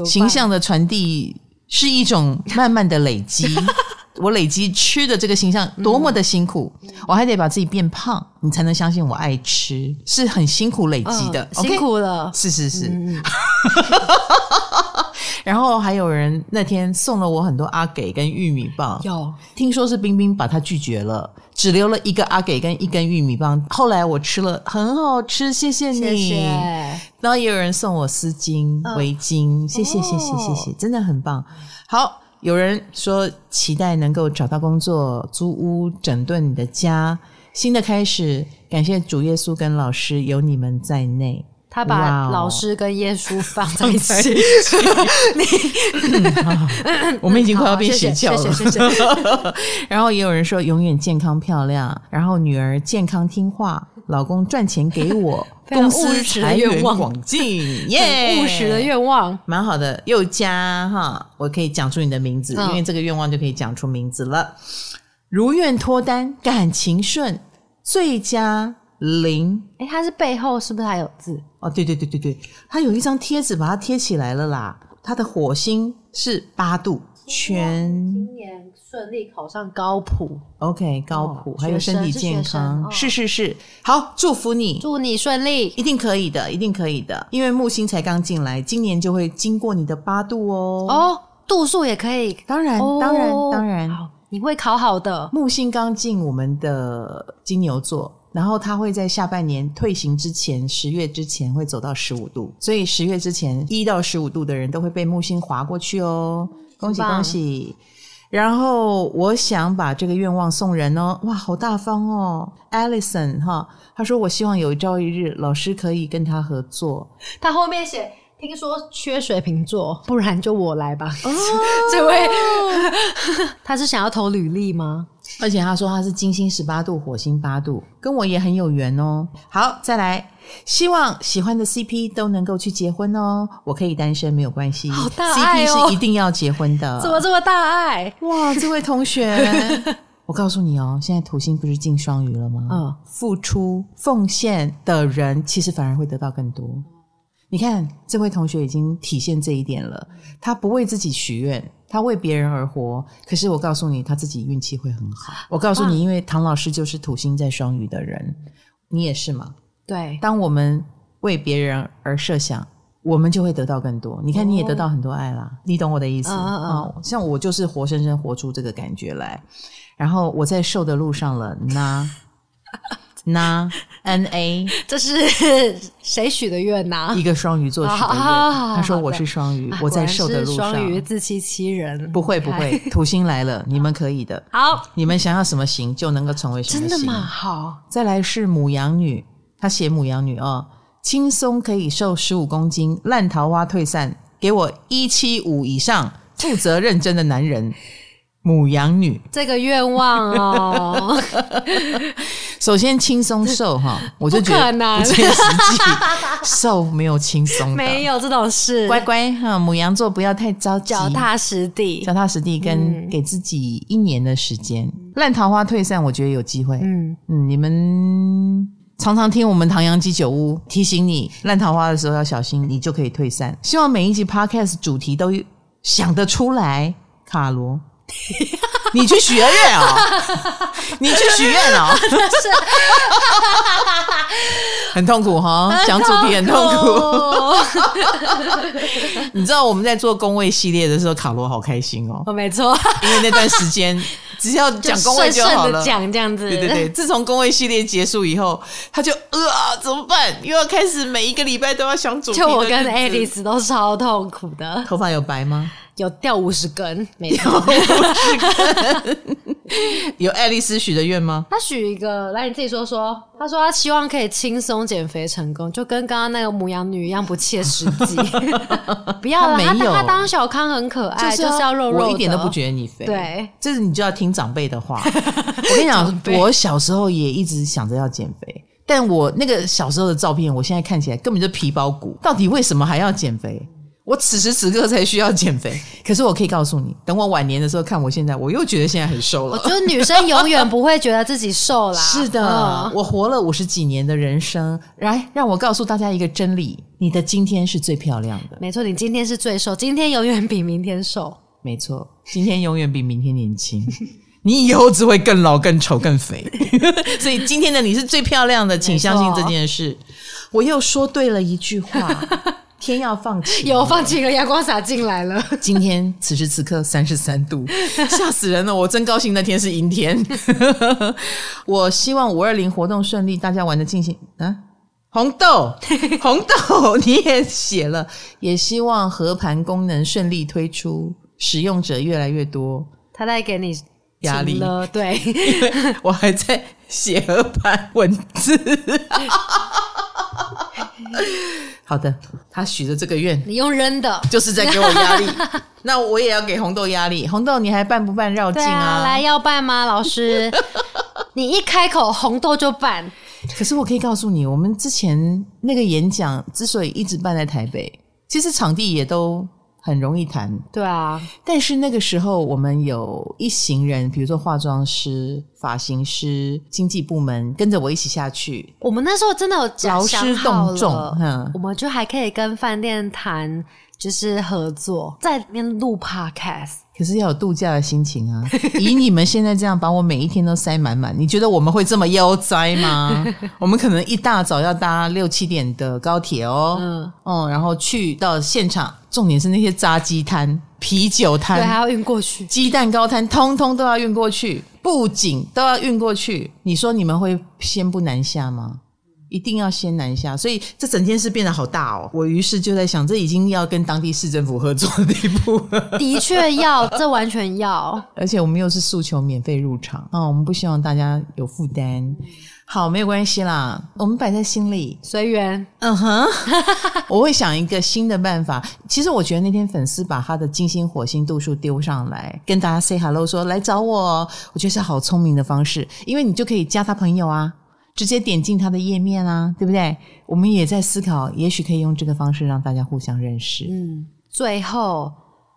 S1: 形象的传递是一种慢慢的累积。我累积吃的这个形象多么的辛苦，我还得把自己变胖，你才能相信我爱吃，是很辛苦累积的，
S2: 辛苦了。
S1: 是是是。然后还有人那天送了我很多阿给跟玉米棒，有听说是冰冰把他拒绝了，只留了一个阿给跟一根玉米棒。后来我吃了，很好吃，谢谢你。谢谢。然后也有人送我丝巾、围巾，谢谢谢谢谢谢，真的很棒。好，有人说期待能够找到工作、租屋、整顿你的家，新的开始。感谢主耶稣跟老师，有你们在内。
S2: 他把老师跟耶稣放在一起，*laughs* 你，*laughs*
S1: 我们已经快要变邪教了。谢谢谢谢。*laughs* 然后也有人说永远健康漂亮，然后女儿健康听话，老公赚钱给我，公司财源广进，耶，
S2: 务实的愿望，
S1: 蛮好的。又加哈，我可以讲出你的名字，因为这个愿望就可以讲出名字了。如愿脱单，感情顺，最佳。零，
S2: 哎，它是背后是不是还有字？
S1: 哦，对对对对对，它有一张贴纸把它贴起来了啦。它的火星是八度，全
S2: 今年顺利考上高普
S1: ，OK，高普，哦、还有身体健康，是，是是是，好，祝福你，
S2: 祝你顺利，
S1: 一定可以的，一定可以的，因为木星才刚进来，今年就会经过你的八度哦。
S2: 哦，度数也可以，
S1: 当然，哦、当然，当然，
S2: 好，你会考好的。
S1: 木星刚进我们的金牛座。然后他会在下半年退行之前，十月之前会走到十五度，所以十月之前一到十五度的人都会被木星划过去哦。恭喜恭喜！然后我想把这个愿望送人哦，哇，好大方哦，Alison 哈，他说我希望有一朝一日老师可以跟他合作，
S2: 他后面写。听说缺水瓶座，不然就我来吧。哦、*laughs* 这位 *laughs* 他是想要投履历吗？
S1: 而且他说他是金星十八度，火星八度，跟我也很有缘哦。好，再来，希望喜欢的 CP 都能够去结婚哦。我可以单身没有关系，
S2: 好大爱哦
S1: ，CP 是一定要结婚的。
S2: 怎么这么大爱？
S1: 哇，这位同学，*laughs* 我告诉你哦，现在土星不是进双鱼了吗？嗯，付出奉献的人，其实反而会得到更多。你看，这位同学已经体现这一点了。他不为自己许愿，他为别人而活。可是我告诉你，他自己运气会很好。我告诉你，因为唐老师就是土星在双鱼的人，你也是吗？
S2: 对。
S1: 当我们为别人而设想，我们就会得到更多。你看，你也得到很多爱啦。你懂我的意思啊？像我就是活生生活出这个感觉来。然后我在瘦的路上了，那。那 *laughs* N A，
S2: 这是 *laughs* 谁许的愿呐？
S1: 一个双鱼座许的愿。他说我是双鱼，我在瘦的路上。
S2: 双鱼自欺欺人，
S1: 不会不会，土星来了，*laughs* 你们可以的。
S2: 好，
S1: 你们想要什么型就能够成为什么型。
S2: 真的吗？好，
S1: 再来是母羊女，她写母羊女哦，轻松可以瘦十五公斤，烂桃花退散，给我一七五以上，负责认真的男人。母羊女
S2: 这个愿望哦，
S1: 首先轻松瘦哈，我就觉得不切实际，瘦没有轻松的，
S2: 没有这种事。
S1: 乖乖哈，母羊座不要太着急，
S2: 脚踏实地，
S1: 脚踏实地，跟给自己一年的时间。烂桃花退散，我觉得有机会。嗯嗯，你们常常听我们唐阳鸡酒屋提醒你，烂桃花的时候要小心，你就可以退散。希望每一集 Podcast 主题都想得出来，卡罗。*laughs* 你去许个愿啊！你去许愿啊！*laughs* 是，很痛苦哈，讲主题很痛苦。*laughs* 你知道我们在做工位系列的时候，卡罗好开心哦。
S2: 哦，没错，
S1: 因为那段时间 *laughs* 只要讲工位就好了，
S2: 讲这样子。
S1: 对对对，自从工位系列结束以后，他就呃怎么办？又要开始每一个礼拜都要想主题。
S2: 就我跟 Alice 都超痛苦的。
S1: 头发有白吗？
S2: 有掉五十根，没
S1: 掉五十根。*laughs* 有爱丽丝许的愿吗？
S2: 她许一个，来你自己说说。她说她希望可以轻松减肥成功，就跟刚刚那个母羊女一样不切实际。*laughs* 不要了，他没有他，他当小康很可爱，就是要，就是要肉肉
S1: 一点都不觉得你肥。
S2: 对，
S1: 这是你就要听长辈的话。*laughs* 我跟你讲，我小时候也一直想着要减肥，但我那个小时候的照片，我现在看起来根本就皮包骨。到底为什么还要减肥？我此时此刻才需要减肥，可是我可以告诉你，等我晚年的时候看我现在，我又觉得现在很瘦了。
S2: 我觉得女生永远不会觉得自己瘦啦。*laughs*
S1: 是的，嗯、我活了五十几年的人生，来让我告诉大家一个真理：你的今天是最漂亮的。
S2: 没错，你今天是最瘦，今天永远比明天瘦。
S1: 没错，今天永远比明天年轻，你以后只会更老、更丑、更肥。*laughs* 所以今天的你是最漂亮的，请相信这件事。错我又说对了一句话。天要放晴，
S2: 有放晴了，阳光洒进来了。
S1: 今天此时此刻三十三度，*laughs* 吓死人了！我真高兴那天是阴天。*laughs* 我希望五二零活动顺利，大家玩的尽兴啊！红豆，*laughs* 红豆，你也写了，也希望合盘功能顺利推出，使用者越来越多。
S2: 他在给你
S1: 压力了，
S2: 对，
S1: 我还在写合盘文字。好的，他许的这个愿，
S2: 你用扔的，
S1: 就是在给我压力。*laughs* 那我也要给红豆压力。红豆，你还办不办绕境啊？
S2: 啊？来，要办吗？老师，*laughs* 你一开口，红豆就办。
S1: 可是我可以告诉你，我们之前那个演讲之所以一直办在台北，其实场地也都。很容易谈，
S2: 对啊。
S1: 但是那个时候，我们有一行人，比如说化妆师、发型师、经济部门，跟着我一起下去。
S2: 我们那时候真的有劳师动众，
S1: 嗯，
S2: 我们就还可以跟饭店谈，就是合作，在里面录 podcast。
S1: 可是要有度假的心情啊！*laughs* 以你们现在这样把我每一天都塞满满，你觉得我们会这么悠哉吗？*laughs* 我们可能一大早要搭六七点的高铁哦，嗯，嗯，然后去到现场，重点是那些炸鸡摊、啤酒摊，
S2: 对，还要运过去，
S1: 鸡蛋糕摊，通通都要运过去，布景都要运过去。你说你们会先不南下吗？一定要先南下，所以这整件事变得好大哦。我于是就在想，这已经要跟当地市政府合作的地步了。*laughs*
S2: 的确要，这完全要。
S1: 而且我们又是诉求免费入场啊、哦，我们不希望大家有负担。好，没有关系啦，我们摆在心里，
S2: 随缘。
S1: 嗯哼，*laughs* 我会想一个新的办法。其实我觉得那天粉丝把他的金星火星度数丢上来，跟大家 say hello，说来找我，我觉得是好聪明的方式，因为你就可以加他朋友啊。直接点进他的页面啊，对不对？我们也在思考，也许可以用这个方式让大家互相认识。
S2: 嗯，最后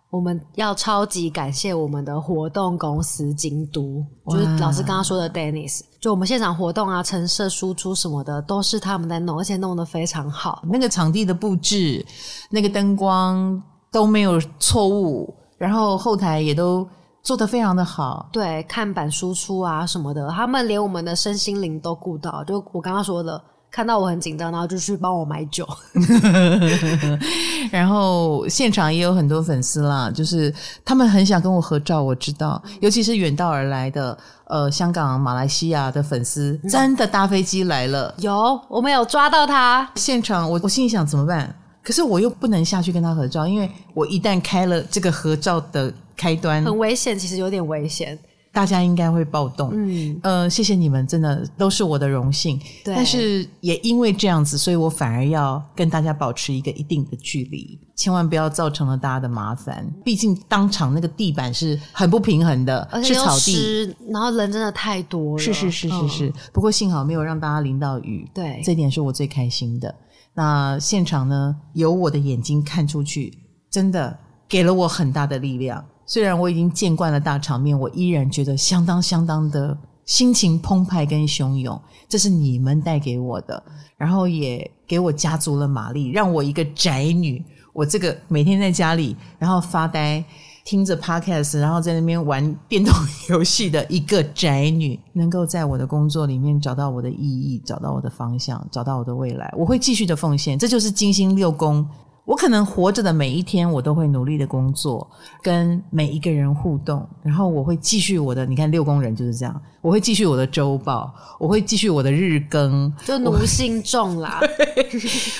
S2: 我们要超级感谢我们的活动公司京都，就是老师刚刚说的 Dennis，就我们现场活动啊、陈设、输出什么的，都是他们在弄，而且弄得非常好。
S1: 那个场地的布置、那个灯光都没有错误，然后后台也都。做得非常的好，
S2: 对，看板输出啊什么的，他们连我们的身心灵都顾到。就我刚刚说的，看到我很紧张，然后就去帮我买酒。*laughs*
S1: 然后现场也有很多粉丝啦，就是他们很想跟我合照，我知道，尤其是远道而来的呃香港、马来西亚的粉丝，真的搭飞机来了。
S2: 有，我们有抓到他。
S1: 现场我我心里想怎么办？可是我又不能下去跟他合照，因为我一旦开了这个合照的。开端
S2: 很危险，其实有点危险，
S1: 大家应该会暴动。嗯，呃，谢谢你们，真的都是我的荣幸。
S2: 对，
S1: 但是也因为这样子，所以我反而要跟大家保持一个一定的距离，千万不要造成了大家的麻烦。毕竟当场那个地板是很不平衡的，
S2: 而且
S1: 是草地，
S2: 然后人真的太多了。
S1: 是是是是是，嗯，不过幸好没有让大家淋到雨。
S2: 对，
S1: 这点是我最开心的。那现场呢，有我的眼睛看出去，真的给了我很大的力量。虽然我已经见惯了大场面，我依然觉得相当相当的心情澎湃跟汹涌。这是你们带给我的，然后也给我加足了马力，让我一个宅女，我这个每天在家里然后发呆，听着 podcast，然后在那边玩电动游戏的一个宅女，*laughs* 能够在我的工作里面找到我的意义，找到我的方向，找到我的未来，我会继续的奉献。这就是金星六宫。我可能活着的每一天，我都会努力的工作，跟每一个人互动，然后我会继续我的。你看六宫人就是这样，我会继续我的周报，我会继续我的日更，
S2: 就奴性重啦。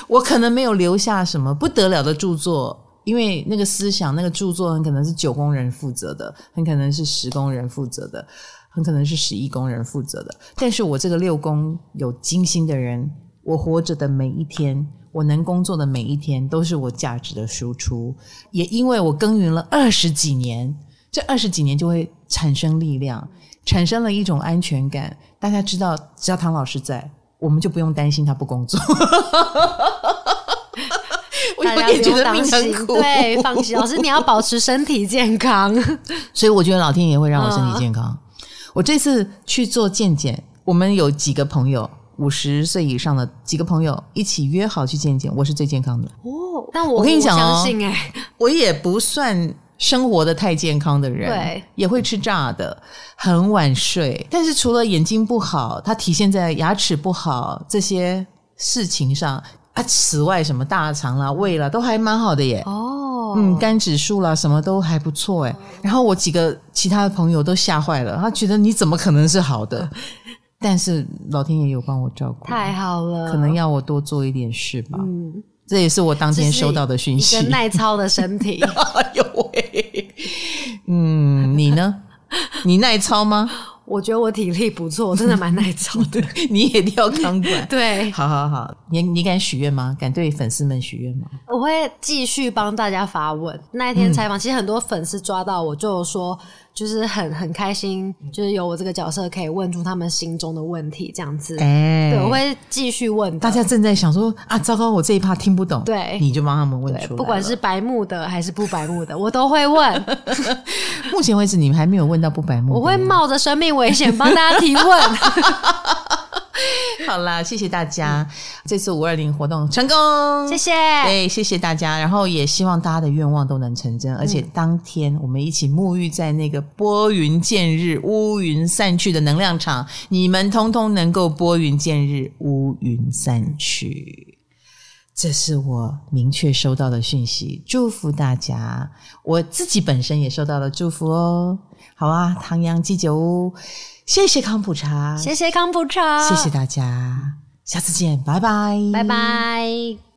S1: 我 *laughs* 可能没有留下什么不得了的著作，因为那个思想、那个著作很可能是九宫人负责的，很可能是十宫人负责的，很可能是十一宫人负责的。但是我这个六宫有金星的人，我活着的每一天。我能工作的每一天都是我价值的输出，也因为我耕耘了二十几年，这二十几年就会产生力量，产生了一种安全感。大家知道，只要唐老师在，我们就不用担心他不工作。我也觉得命很苦，
S2: 对，放心，老师你要保持身体健康。*laughs*
S1: 所以我觉得老天爷会让我身体健康。嗯、我这次去做健检，我们有几个朋友。五十岁以上的几个朋友一起约好去健检，我是最健康的
S2: 哦。但我
S1: 我跟你讲哦，
S2: 我，
S1: 我也不算生活的太健康的人，
S2: 对，
S1: 也会吃炸的，很晚睡。但是除了眼睛不好，它体现在牙齿不好这些事情上啊。此外，什么大肠啦、胃啦，都还蛮好的耶。
S2: 哦，
S1: 嗯，肝指数啦，什么都还不错哎。然后我几个其他的朋友都吓坏了，他觉得你怎么可能是好的？但是老天爷有帮我照顾，
S2: 太好了。
S1: 可能要我多做一点事吧。嗯，这也是我当天收到的讯息。
S2: 一个耐操的身体，*laughs*
S1: 哎呦喂！嗯，你呢？你耐操吗？*laughs*
S2: 我觉得我体力不错，我真的蛮耐操的。*laughs*
S1: 你也跳钢管，*laughs*
S2: 对，
S1: 好好好。你你敢许愿吗？敢对粉丝们许愿吗？
S2: 我会继续帮大家发问。那一天采访，嗯、其实很多粉丝抓到我，就说。就是很很开心，就是有我这个角色可以问出他们心中的问题，这样子。哎，对，我会继续问。
S1: 大家正在想说啊，糟糕，我这一趴听不懂，
S2: 对，
S1: 你就帮他们问出来。
S2: 不管是白目的还是不白目的，我都会问。*laughs*
S1: 目前为止，你们还没有问到不白目的。
S2: 我会冒着生命危险帮大家提问。*laughs* *laughs*
S1: 好啦，谢谢大家，嗯、这次五二零活动成功，
S2: 谢谢，
S1: 对，谢谢大家，然后也希望大家的愿望都能成真，而且当天我们一起沐浴在那个拨云见日、乌云散去的能量场，你们通通能够拨云见日、乌云散去，这是我明确收到的讯息，祝福大家，我自己本身也收到了祝福哦，好啊，唐阳鸡酒屋。谢谢康普茶，
S2: 谢谢康普茶，
S1: 谢谢大家，下次见，拜拜，
S2: 拜拜。